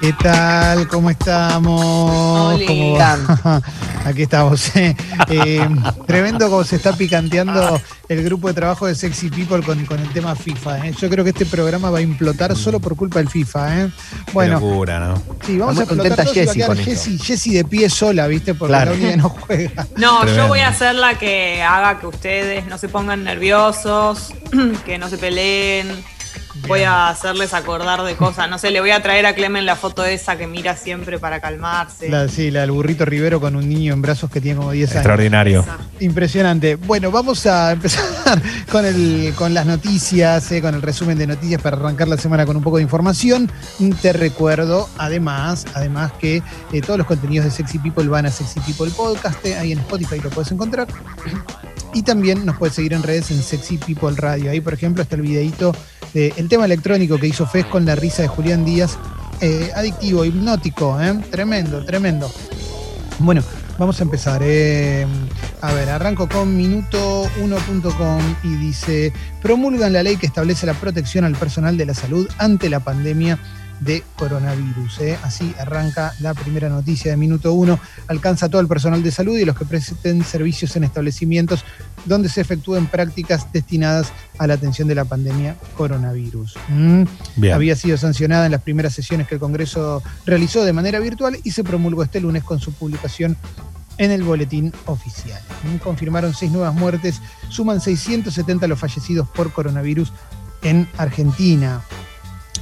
¿Qué tal? ¿Cómo estamos? ¿Cómo va? Aquí estamos. eh. Eh, tremendo como se está picanteando el grupo de trabajo de Sexy People con, con el tema FIFA. eh. Yo creo que este programa va a implotar solo por culpa del FIFA. eh. Qué Bueno, locura, ¿no? sí, vamos a Está muy explotar contenta todos y va a Jessie quedar con esto. Jessie, Jessie de pie sola, ¿viste? Porque Claro. la única no juega. No, Tremendo. yo voy a ser la que haga que ustedes no se pongan nerviosos, que no se peleen. Voy a hacerles acordar de cosas. No sé, le voy a traer a Clemen la foto esa que mira siempre para calmarse. La, sí, la del burrito Rivero con un niño en brazos que tiene como 10 años. Extraordinario. Impresionante. Bueno, vamos a empezar con, el, con las noticias, eh, con el resumen de noticias para arrancar la semana con un poco de información. Te recuerdo, además, además que eh, todos los contenidos de Sexy People van a Sexy People Podcast, eh, ahí en Spotify lo puedes encontrar. Y también nos puedes seguir en redes en Sexy People Radio. Ahí, por ejemplo, está el videito del tema electrónico que hizo Fez con la risa de Julián Díaz. Eh, adictivo, hipnótico, ¿eh? tremendo, tremendo. Bueno, vamos a empezar. eh. a ver, arranco con minuto1.com y dice, promulgan la ley que establece la protección al personal de la salud ante la pandemia de coronavirus. eh. Así arranca la primera noticia de minuto 1. Alcanza a todo el personal de salud y los que presten servicios en establecimientos donde se efectúen prácticas destinadas a la atención de la pandemia coronavirus. Mm. Había sido sancionada en las primeras sesiones que el Congreso realizó de manera virtual y se promulgó este lunes con su publicación en el boletín oficial. Mm, Confirmaron seis nuevas muertes, suman 670 los fallecidos por coronavirus en Argentina.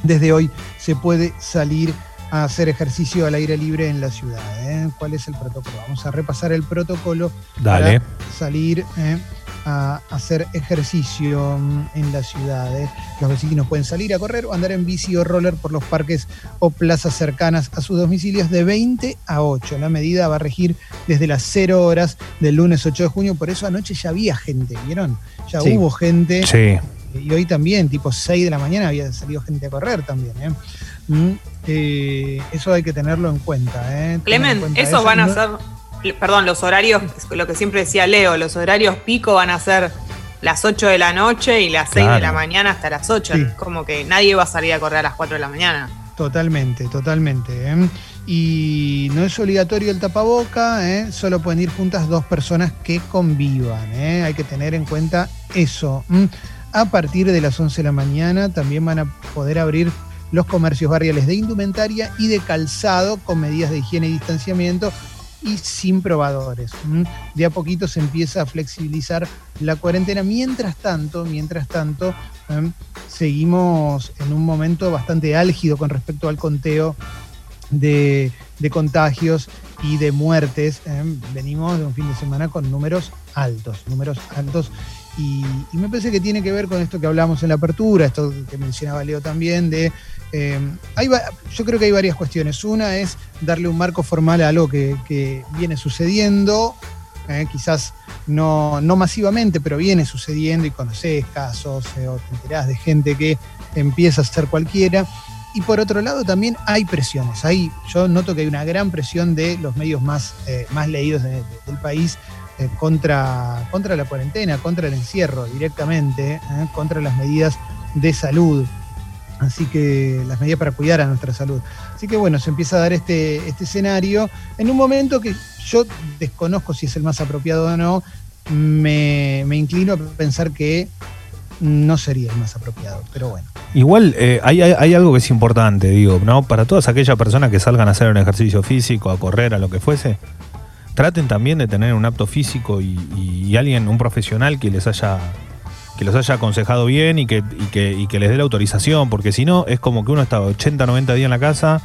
Desde hoy se puede salir a hacer ejercicio al aire libre en la ciudad. ¿eh? ¿Cuál es el protocolo? Vamos a repasar el protocolo Dale. para salir eh, a hacer ejercicio mm, en la ciudad. eh. Los vecinos pueden salir a correr o andar en bici o roller por los parques o plazas cercanas a sus domicilios de 20 a 8. La medida va a regir desde las 0 horas del lunes 8 de junio, por eso anoche ya había gente, ¿vieron? Ya Sí. hubo gente Sí. Y hoy también, tipo 6 de la mañana, había salido gente a correr también. ¿eh? Mm, eh, eso hay que tenerlo en cuenta. ¿eh? Tengan en Clemen, cuenta esos eso. van a No- ser, perdón, los horarios, lo que siempre decía Leo, los horarios pico van a ser las 8 de la noche y las 6 de la mañana hasta las 8. Sí. Como que nadie va a salir a correr a las 4 de la mañana. Totalmente, totalmente. ¿eh? Y no es obligatorio el tapaboca, ¿eh? solo pueden ir juntas dos personas que convivan. ¿eh? Hay que tener en cuenta eso. A partir de las 11 de la mañana también van a poder abrir los comercios barriales de indumentaria y de calzado con medidas de higiene y distanciamiento y sin probadores. De a poquito se empieza a flexibilizar la cuarentena. Mientras tanto, mientras tanto, seguimos en un momento bastante álgido con respecto al conteo de, contagios y de muertes. Venimos de un fin de semana con números altos, números altos. Y, me parece que tiene que ver con esto que hablamos en la apertura, esto que mencionaba Leo también, de... eh, hay yo creo que hay varias cuestiones. Una es darle un marco formal a algo que, viene sucediendo, eh, quizás no, no masivamente, pero viene sucediendo y conoces casos eh, o te enterás de gente que empieza a ser cualquiera. Y por otro lado también hay presiones. Hay, yo noto que hay una gran presión de los medios más, eh, más leídos de- de- del país eh, contra, contra la cuarentena, contra el encierro directamente, eh, contra las medidas de salud. Así que las medidas para cuidar a nuestra salud. Así que bueno, se empieza a dar este, este escenario en un momento que yo desconozco si es el más apropiado o no. Me, me inclino a pensar que no sería el más apropiado, pero bueno. Igual eh, hay, hay- hay algo que es importante, digo, ¿no? Para todas aquellas personas que salgan a hacer un ejercicio físico, a correr, a lo que fuese, traten también de tener un apto físico y, y alguien, un profesional que les haya que los haya aconsejado bien y que, y que, y que les dé la autorización, porque si no, es como que uno está 80, 90 días en la casa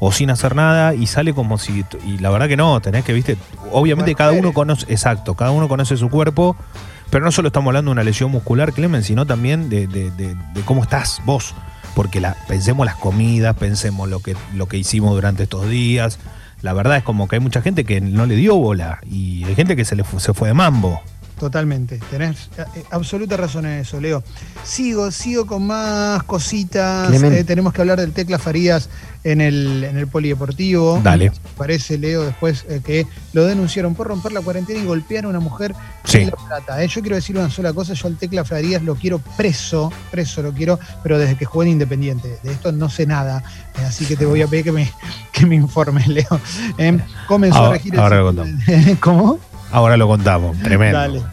o sin hacer nada y sale como si. Y la verdad que no, tenés que, viste, obviamente cada uno conoce, exacto, cada uno conoce su cuerpo, pero no solo estamos hablando de una lesión muscular, Clemen, sino también de, de- de- de cómo estás vos. Porque la, pensemos las comidas, pensemos lo que, lo que hicimos durante estos días. La verdad es como que hay mucha gente que no le dio bola y hay gente que se le se fue de mambo. Totalmente, tenés eh, absoluta razón en eso, Leo. Sigo, sigo con más cositas. Eh, tenemos que hablar del Tecla Farías en el, en el polideportivo. Dale. Parece, Leo, después eh, que lo denunciaron por romper la cuarentena y golpear a una mujer Sí. en La Plata. eh. Yo quiero decir una sola cosa, yo al Tecla Farías lo quiero preso, preso lo quiero, pero desde que jugué en Independiente. De esto no sé nada, así que te voy a pedir que me, que me informes, Leo. Eh, comenzó a regir el ahora ¿Cómo? Ahora lo contamos, tremendo. Dale.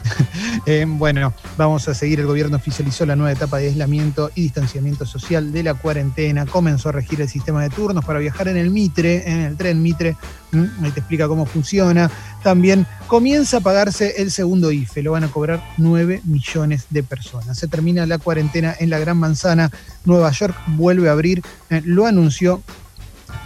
Eh, bueno, vamos a seguir. El gobierno oficializó la nueva etapa de aislamiento y distanciamiento social de la cuarentena. Comenzó a regir el sistema de turnos para viajar en el Mitre, en el tren Mitre. Mm, Ahí te explica cómo funciona. También comienza a pagarse el segundo IFE. Lo van a cobrar 9 millones de personas. Se termina la cuarentena en la Gran Manzana. Nueva York vuelve a abrir. Eh, lo anunció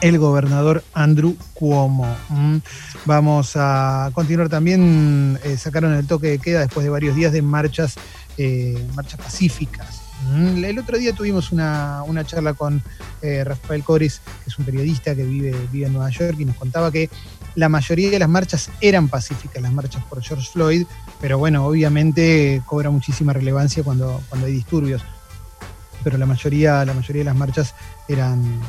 el gobernador Andrew Cuomo. Mm. Vamos a continuar también, eh, sacaron el toque de queda después de varios días de marchas, eh, marchas pacíficas. Mm, El otro día tuvimos una, una charla con eh, Rafael Coris, que es un periodista que vive, vive en Nueva York, y nos contaba que la mayoría de las marchas eran pacíficas, las marchas por George Floyd, pero bueno, obviamente cobra muchísima relevancia cuando, cuando hay disturbios. Pero la mayoría, la mayoría de las marchas eran,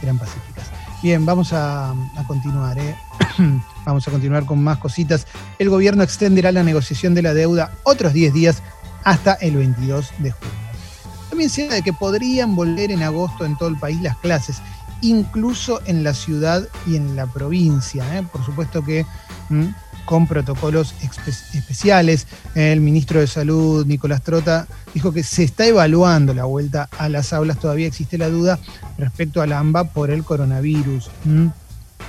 eran pacíficas. Bien, vamos a, continuar. ¿eh? vamos a continuar con más cositas. El gobierno extenderá la negociación de la deuda otros 10 días hasta el 22 de junio. También se habla de que podrían volver en agosto en todo el país las clases, incluso en la ciudad y en la provincia. ¿eh? Por supuesto que mm, con protocolos espe- especiales. El ministro de Salud, Nicolás Trota, dijo que se está evaluando la vuelta a las aulas. Todavía existe la duda respecto al AMBA por el coronavirus.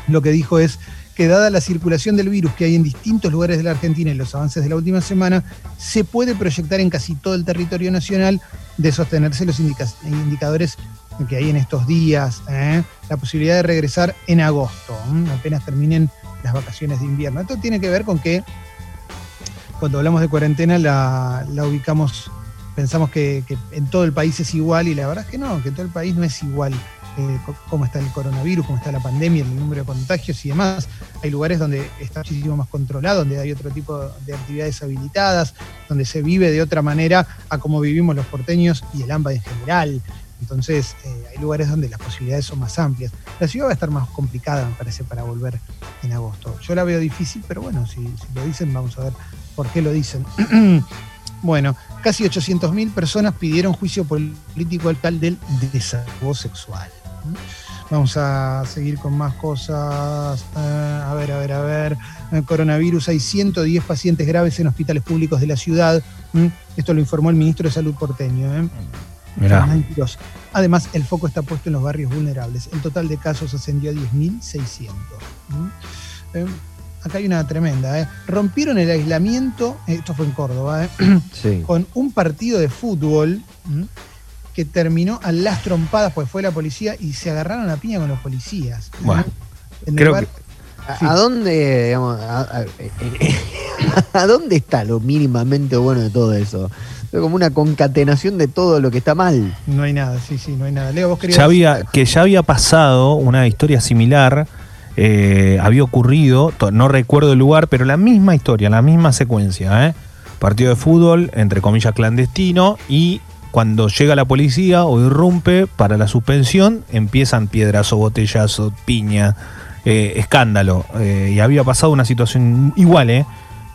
Lo que dijo es que dada la circulación del virus que hay en distintos lugares de la Argentina y los avances de la última semana, se puede proyectar en casi todo el territorio nacional de sostenerse los indica- indicadores que hay en estos días, ¿eh? la posibilidad de regresar en agosto, apenas terminen las vacaciones de invierno. Esto tiene que ver con que cuando hablamos de cuarentena la, ubicamos, pensamos que, en todo el país es igual y la verdad es que no, que en todo el país no es igual eh, cómo está el coronavirus, cómo está la pandemia, el número de contagios y demás. Hay lugares donde está muchísimo más controlado, donde hay otro tipo de actividades habilitadas, donde se vive de otra manera a como vivimos los porteños y el AMBA en general. Entonces, eh, hay lugares donde las posibilidades son más amplias. La ciudad va a estar más complicada, me parece, para volver en agosto. Yo la veo difícil, pero bueno, si, lo dicen, vamos a ver por qué lo dicen. bueno, casi 800.000 personas pidieron juicio político al tal del desahogo sexual. Vamos a seguir con más cosas. Eh, a ver, a ver, a ver. Eh, coronavirus, hay 110 pacientes graves en hospitales públicos de la ciudad. ¿m? Esto lo informó el ministro de Salud porteño. Además, el foco está puesto en los barrios vulnerables. El total de casos ascendió a 10.600. ¿Mm? Eh, acá hay una tremenda. ¿eh? Rompieron el aislamiento, eh, esto fue en Córdoba, ¿eh? Sí. con un partido de fútbol ¿m? que terminó a las trompadas, pues fue la policía y se agarraron a piña con los policías. ¿eh? Bueno, En el creo bar- que- ¿A, Sí. a dónde, digamos, a, a- a dónde está lo mínimamente bueno de todo eso? Es como una concatenación de todo lo que está mal. No hay nada, sí, sí, no hay nada. Leo, vos querías. Ya había, que ya había pasado una historia similar, eh, había ocurrido, no recuerdo el lugar, pero la misma historia, la misma secuencia. ¿eh? Partido de fútbol, entre comillas, clandestino, y cuando llega la policía o irrumpe para la suspensión, empiezan piedrazo, botellazo, piña, eh, escándalo. Eh, y había pasado una situación igual, ¿eh?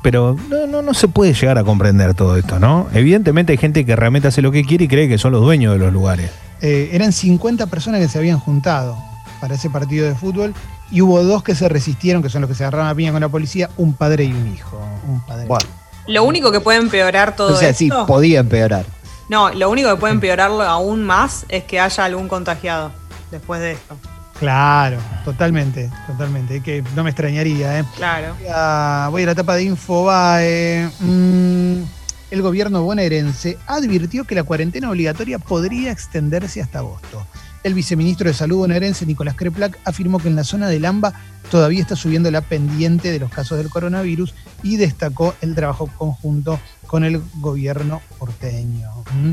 Pero no, no, no se puede llegar a comprender todo esto, ¿no? Evidentemente hay gente que realmente hace lo que quiere y cree que son los dueños de los lugares. Eh, eran 50 personas que se habían juntado para ese partido de fútbol y hubo dos que se resistieron, que son los que se agarraron a piña con la policía, un padre y un hijo. Un padre. Bueno, Lo único que puede empeorar todo o sea, sí, esto. podía empeorar. no, lo único que puede empeorarlo aún más es que haya algún contagiado después de esto. Claro, totalmente, totalmente. Que no me extrañaría, ¿eh? Claro. Voy a, voy a la etapa de Infobae. Mm, el gobierno bonaerense advirtió que la cuarentena obligatoria podría extenderse hasta agosto. El viceministro de Salud bonaerense, Nicolás Creplac, afirmó que en la zona del AMBA todavía está subiendo la pendiente de los casos del coronavirus y destacó el trabajo conjunto con el gobierno porteño. Mm.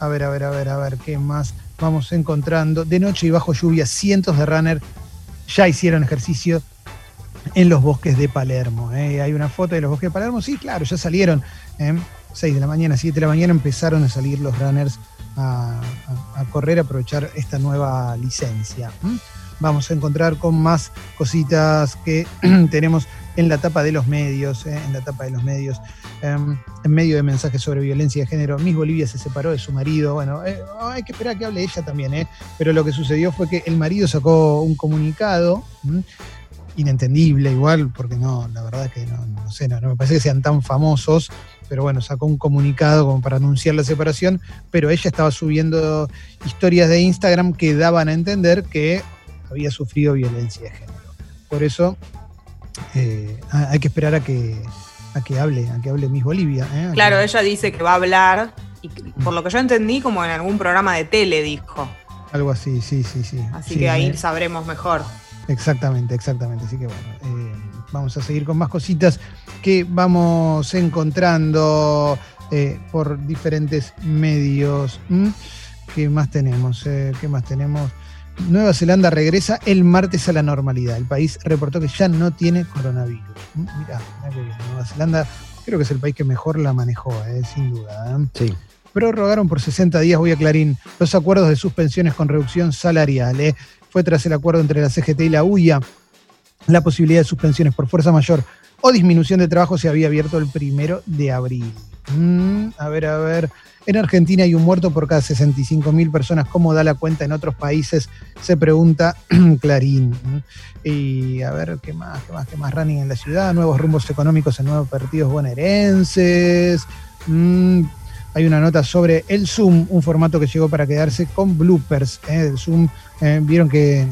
A ver, a ver, a ver, a ver, ¿qué más vamos encontrando? De noche y bajo lluvia, cientos de runners ya hicieron ejercicio en los bosques de Palermo. ¿eh? Hay una foto de los bosques de Palermo, sí, claro, ya salieron. ¿eh? 6 de la mañana, 7 de la mañana empezaron a salir los runners a, correr, a aprovechar esta nueva licencia. Vamos a encontrar con más cositas que tenemos en la tapa de los medios, ¿eh? en la tapa de los medios, em, en medio de mensajes sobre violencia de género. Miss Bolivia se separó de su marido. Bueno, eh, hay que esperar a que hable ella también, ¿eh? pero lo que sucedió fue que el marido sacó un comunicado. inentendible igual, porque no, la verdad es que no, no sé, no, no me parece que sean tan famosos, pero bueno, sacó un comunicado como para anunciar la separación, pero ella estaba subiendo historias de Instagram que daban a entender que había sufrido violencia de género. Por eso eh, ha- hay que esperar a que, a que hable, a que hable Miss Bolivia. ¿eh? Claro, que- ella dice que va a hablar, y por lo que yo entendí, como en algún programa de tele dijo. Algo así, sí, sí, sí. Así Sí, que ahí eh, sabremos mejor. Exactamente, exactamente. Así que bueno, eh, vamos a seguir con más cositas que vamos encontrando eh, por diferentes medios. ¿Qué más tenemos? Eh, ¿Qué más tenemos? Nueva Zelanda regresa el martes a la normalidad. El país reportó que ya no tiene coronavirus. ¿m? Mirá, mirá qué bien. Nueva Zelanda creo que es el país que mejor la manejó, eh, sin duda. ¿eh? Sí. prorrogaron por 60 días, voy a Clarín, los acuerdos de suspensiones con reducción salarial. ¿eh? Fue tras el acuerdo entre la CGT y la UIA. La posibilidad de suspensiones por fuerza mayor o disminución de trabajo se había abierto el primero de abril. Mm, a ver, a ver. En Argentina hay un muerto por cada 65 mil personas. ¿Cómo da la cuenta en otros países? Se pregunta Clarín. Y a ver, ¿qué más? ¿Qué más? ¿Qué más? Running en la ciudad, nuevos rumbos económicos en nuevos partidos bonaerenses. Mm, hay una nota sobre el Zoom, un formato que llegó para quedarse con bloopers. ¿eh? El Zoom, eh, vieron que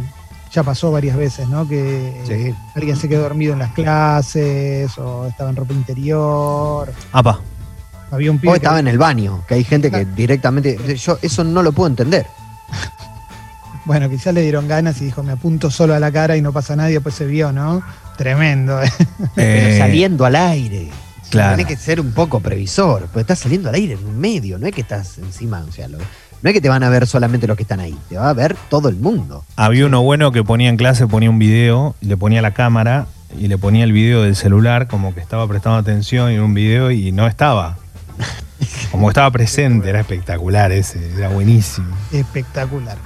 ya pasó varias veces, ¿no? Que Sí. alguien se quedó dormido en las clases o estaba en ropa interior. Apa. Había un O que- estaba en el baño, que hay gente que directamente. Yo eso no lo puedo entender. Bueno, quizás le dieron ganas y dijo, me apunto solo a la cara y no pasa nadie, pues se vio, ¿no? Tremendo. ¿eh? Pero Eh, saliendo al aire. claro. Tenés que ser un poco previsor, porque estás saliendo al aire en un medio, no es que estás encima, o sea, lo- no es que te van a ver solamente los que están ahí, te va a ver todo el mundo. Había uno bueno que ponía en clase, ponía un video, le ponía la cámara y le ponía el video del celular como que estaba prestando atención en un video y no estaba. Como estaba presente, era espectacular ese, era buenísimo. Espectacular.